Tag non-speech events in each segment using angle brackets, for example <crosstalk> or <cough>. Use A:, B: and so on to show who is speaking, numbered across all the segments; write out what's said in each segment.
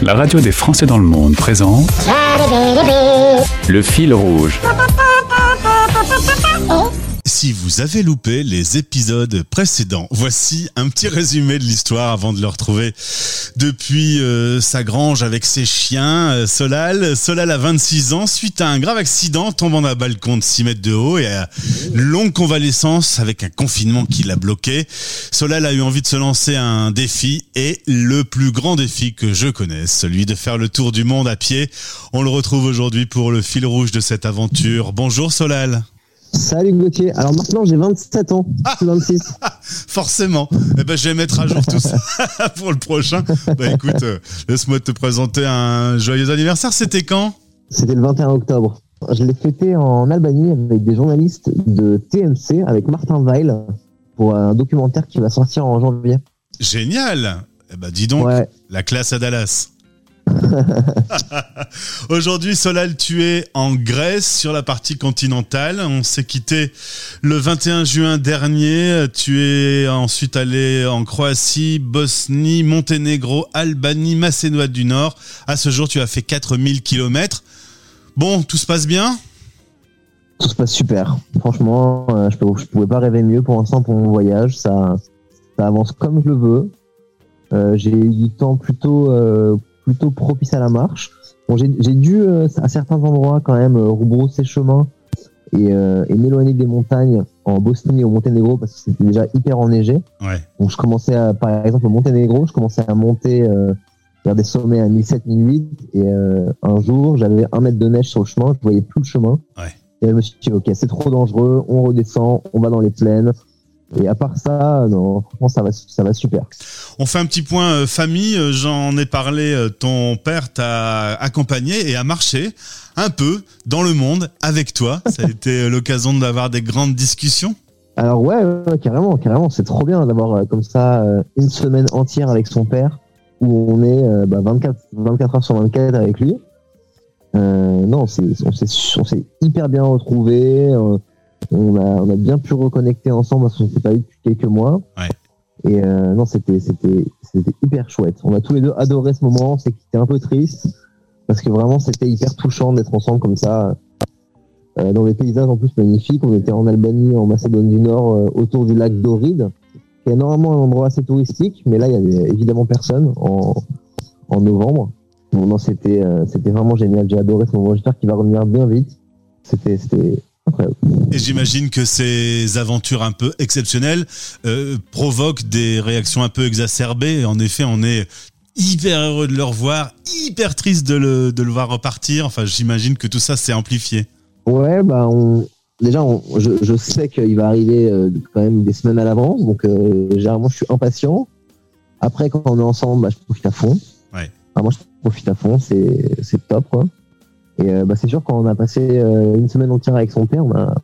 A: La radio des Français dans le monde présente Le fil rouge.
B: Si vous avez loupé les épisodes précédents, voici un petit résumé de l'histoire avant de le retrouver depuis euh, sa grange avec ses chiens. Euh, Solal, Solal a 26 ans, suite à un grave accident, tombant d'un balcon de 6 mètres de haut et à une longue convalescence avec un confinement qui l'a bloqué. Solal a eu envie de se lancer un défi et le plus grand défi que je connaisse, celui de faire le tour du monde à pied. On le retrouve aujourd'hui pour le fil rouge de cette aventure. Bonjour Solal.
C: Salut Gauthier. Alors maintenant j'ai 27 ans, plus 26. <laughs>
B: Forcément. Eh ben, je vais mettre à jour tout ça <laughs> pour le prochain. Bah écoute, euh, laisse-moi te présenter un joyeux anniversaire. C'était quand?
C: C'était le 21 octobre. Je l'ai fêté en Albanie avec des journalistes de TMC, avec Martin Weil, pour un documentaire qui va sortir en janvier.
B: Génial. Eh ben, dis donc,
C: Ouais.
B: la classe à Dallas. <laughs> Aujourd'hui, Solal, tu es en Grèce sur la partie continentale. On s'est quitté le 21 juin dernier. Tu es ensuite allé en Croatie, Bosnie, Monténégro, Albanie, Macédoine du Nord. À ce jour, tu as fait 4000 kilomètres. Bon, tout se passe bien?
C: Tout se passe super. Franchement, euh, je, je pouvais pas rêver mieux pour l'instant pour mon voyage. Ça, ça avance comme je le veux. Euh, j'ai eu du temps plutôt, euh, plutôt propice à la marche. Bon, j'ai dû euh, à certains endroits quand même euh, rebrousser chemin et, euh, et m'éloigner des montagnes en Bosnie et au Monténégro parce que c'était déjà hyper enneigé.
B: Ouais.
C: Donc je commençais à, par exemple au Monténégro, je commençais à monter euh, vers des sommets à 1007, 1008 et euh, un jour j'avais un mètre de neige sur le chemin, je voyais plus le chemin.
B: Ouais.
C: Et là, je me suis dit ok c'est trop dangereux, on redescend, on va dans les plaines. Et à part ça, non, franchement ça va, ça va super.
B: On fait un petit point euh, famille. Euh, J'en ai parlé. euh, Ton père t'a accompagné et a marché un peu dans le monde avec toi. <laughs> Ça a été l'occasion d'avoir des grandes discussions.
C: Alors ouais, ouais, carrément, carrément, c'est trop bien d'avoir comme ça une semaine entière avec son père où on est euh, bah, 24, 24 heures sur 24 avec lui. Euh, non, c'est, on s'est, on s'est hyper bien retrouvés. euh, on a, on a bien pu reconnecter ensemble parce qu'on ne s'est pas eu depuis quelques mois.
B: Ouais.
C: Et euh, non, c'était, c'était, c'était hyper chouette. On a tous les deux adoré ce moment. C'est c'était un peu triste parce que vraiment c'était hyper touchant d'être ensemble comme ça euh, dans des paysages en plus magnifiques. On était en Albanie, en Macédoine du Nord, euh, autour du lac d'Oride, qui est normalement un endroit assez touristique, mais là il y avait évidemment personne en, en novembre. Bon, non, c'était euh, c'était vraiment génial. J'ai adoré ce moment. J'espère qu'il va revenir bien vite. C'était c'était.
B: Et j'imagine que ces aventures un peu exceptionnelles euh, provoquent des réactions un peu exacerbées. En effet, on est hyper heureux de le revoir, hyper triste de le, de le voir repartir. Enfin, j'imagine que tout ça s'est amplifié.
C: Ouais, bah on déjà on- je, je sais qu'il va arriver euh, quand même des semaines à l'avance, donc euh, généralement je suis impatient. Après quand on est ensemble, bah, je profite à fond.
B: Ouais.
C: Enfin, moi je profite à fond, c'est c'est top quoi. Et euh, bah, c'est sûr quand on a passé euh, une semaine entière avec son père, on, a-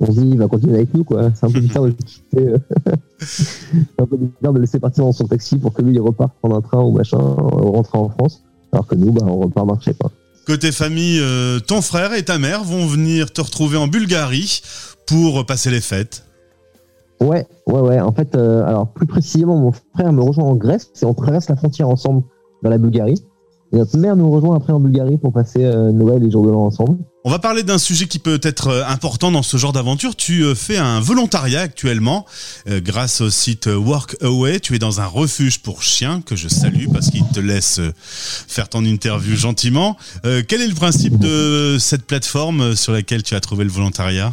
C: on se dit il va continuer avec nous quoi. C'est un peu bizarre de quitter, euh, <laughs> c'est un peu bizarre de laisser partir dans son taxi pour que lui il reparte prendre un train ou machin, euh, rentrer en France, alors que nous bah on repart marcher quoi.
B: Côté famille, ton frère et ta mère vont venir te retrouver en Bulgarie pour passer les fêtes.
C: Ouais, ouais, ouais. En fait, alors plus précisément, mon frère me rejoint en Grèce et on traverse la frontière ensemble vers la Bulgarie. Et notre mère nous rejoint après en Bulgarie pour passer euh, Noël et jour de l'an ensemble.
B: On va parler d'un sujet qui peut être euh, important dans ce genre d'aventure. Tu euh, fais un volontariat actuellement grâce au site Workaway. Tu es dans un refuge pour chiens que je salue parce qu'il te laisse faire ton interview gentiment. Quel est le principe de cette plateforme sur laquelle tu as trouvé le volontariat?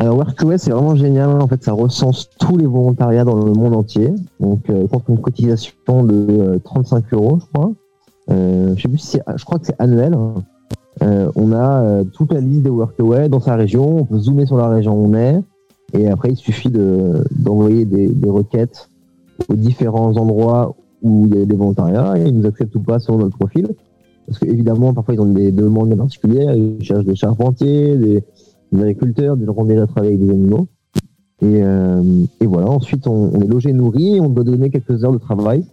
C: Alors Workaway, c'est vraiment génial. En fait, ça recense tous les volontariats dans le monde entier. Donc, euh, contre une cotisation de euh, 35 euros, je crois. Euh, je sais plus si je crois que c'est annuel. hein. Euh, on a euh, toute la liste des Workaway dans sa région. On peut zoomer sur la région où on est. Et après, il suffit de, d'envoyer des, des requêtes aux différents endroits où il y a des volontariats et ils nous acceptent ou pas selon notre profil. Parce qu'évidemment, parfois, ils ont des demandes particulières. Ils cherchent des charpentiers, des, des agriculteurs, des gens qui ont déjà travaillé avec des animaux. Et, euh, et voilà, ensuite, on, on est logé, nourri, on doit donner quelques heures de travail.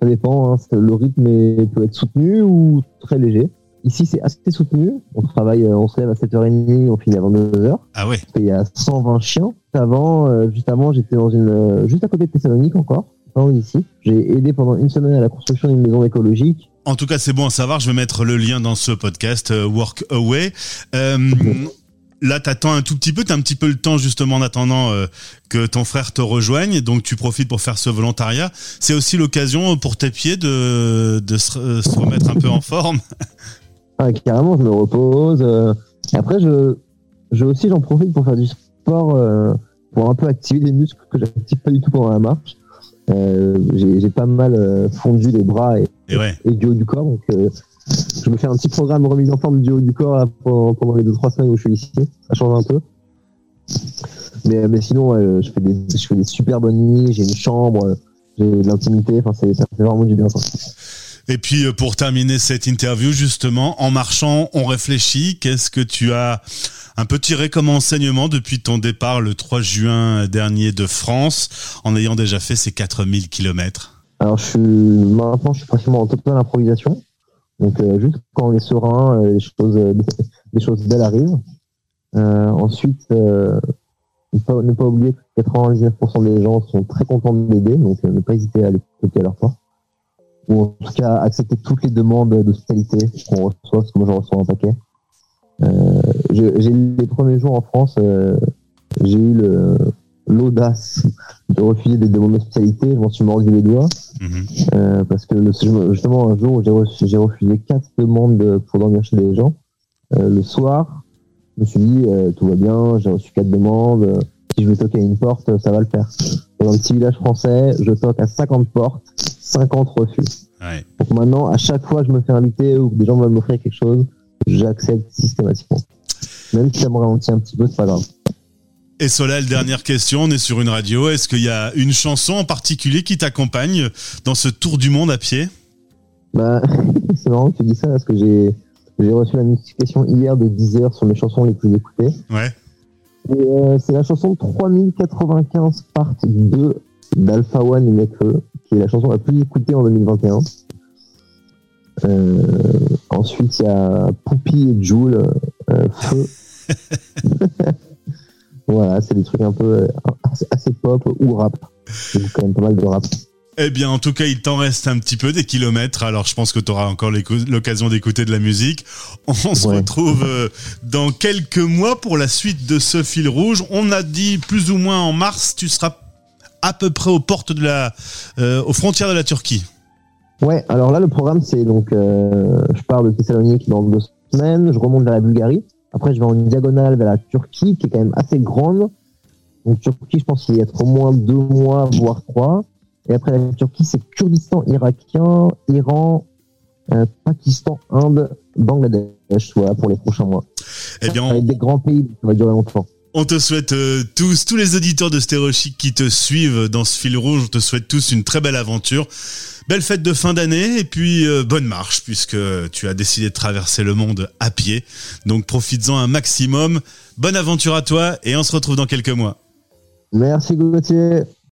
C: Ça dépend, hein, le rythme est- peut être soutenu ou très léger. Ici, c'est assez soutenu. On travaille, euh, on se lève à 7h30, on finit à 22h.
B: Ah ouais,
C: Il y a 120 chiens. Avant, euh, juste avant, j'étais dans une, euh, juste à côté de Thessalonique encore, pas loin d'ici. J'ai aidé pendant une semaine à la construction d'une maison écologique
B: En tout cas, c'est bon à savoir. Je vais mettre le lien dans ce podcast Work Away. <laughs> là, t'attends un tout petit peu, t'as un petit peu le temps justement en attendant que ton frère te rejoigne, donc tu profites pour faire ce volontariat. C'est aussi l'occasion pour tes pieds de, de se, se, remettre un peu en forme. <laughs>
C: Ah, carrément, je me repose. Et après, je, je aussi, j'en profite pour faire du sport, euh, pour un peu activer les muscles que j'active pas du tout pendant la marche. Euh, j'ai pas mal euh, fondu les bras et, et, du haut du corps. Donc, euh, je me fais un petit programme remise en forme du haut du corps pendant, pendant, les deux trois semaines où je suis ici. Ça change un peu. Mais, mais sinon, je, fais des, je fais des super bonnes nuits. J'ai une chambre, j'ai de l'intimité. Enfin, ça fait vraiment du bien. Ça.
B: Et puis euh, pour terminer cette interview, justement, en marchant, on réfléchit. Qu'est-ce que tu as un peu tiré comme enseignement depuis ton départ le 3 juin dernier de France, en ayant déjà fait ces 4000 km
C: Alors je suis, maintenant, je suis pratiquement en totale improvisation. Donc euh, juste quand on est serein, euh, les choses, <laughs> les choses belles arrivent. ensuite, ne pas, ne pas oublier que 99% des gens sont très contents de m'aider, donc ne pas hésiter à aller à leur part ou en tout cas accepter toutes les demandes d'hospitalité qu'on reçoit, parce que moi j'en reçois un paquet. Euh, j'ai les premiers jours en France, euh, j'ai eu l'audace de refuser des demandes d'hospitalité. Je m'en suis mordu les doigts euh, parce que justement un jour j'ai refusé quatre demandes pour dormir chez des gens. le soir, je me suis dit tout va bien, j'ai reçu quatre demandes. Si je veux toquer à une porte, ça va le faire. Dans un petit village français, je toque à 50 portes 50 refus. Donc maintenant, à chaque fois que je me fais inviter ou que des gens veulent m'offrir quelque chose, j'accepte systématiquement. Même si ça me ralentit un petit peu, c'est pas grave.
B: Et Solal, dernière question, on est sur une radio. Est-ce qu'il y a une chanson en particulier qui t'accompagne dans ce tour du monde à pied?
C: Bah, <laughs> C'est marrant que tu dis ça parce que j'ai, j'ai reçu la notification hier de 10 heures sur mes chansons les plus écoutées.
B: Ouais.
C: Euh, c'est la chanson 3095 part 2 d'Alpha One et Nekfeu qui est la chanson la plus écoutée en 2021. Euh, ensuite, il y a Poupie et Joule, euh, Feu. <laughs> voilà, c'est des trucs un peu euh, assez, pop ou rap. Il quand même pas mal de rap.
B: Eh bien, en tout cas, il t'en reste un petit peu des kilomètres. Alors, je pense que tu auras encore l'occasion d'écouter de la musique. On se retrouve dans quelques mois pour la suite de ce fil rouge. On a dit plus ou moins en mars, tu seras à peu près aux portes de la, euh, aux frontières de la Turquie.
C: Ouais, alors là, le programme, c'est donc, euh, je pars de Thessalonique dans deux semaines, je remonte vers la Bulgarie. Après, je vais en diagonale vers la Turquie, qui est quand même assez grande. Donc, Turquie, je pense qu'il y a au moins deux mois, voire trois. Et après, la Turquie, c'est Kurdistan irakien, Iran, euh, Pakistan, Inde, Bangladesh, voilà, pour les prochains mois.
B: Eh bien,
C: des grands pays, ça va durer longtemps.
B: On te souhaite euh, tous, tous les auditeurs de Stéréochic qui te suivent dans ce fil rouge, on te souhaite tous une très belle aventure. Belle fête de fin d'année et puis euh, bonne marche puisque tu as décidé de traverser le monde à pied. Donc profites-en un maximum. Bonne aventure à toi et on se retrouve dans quelques mois.
C: Merci Gauthier.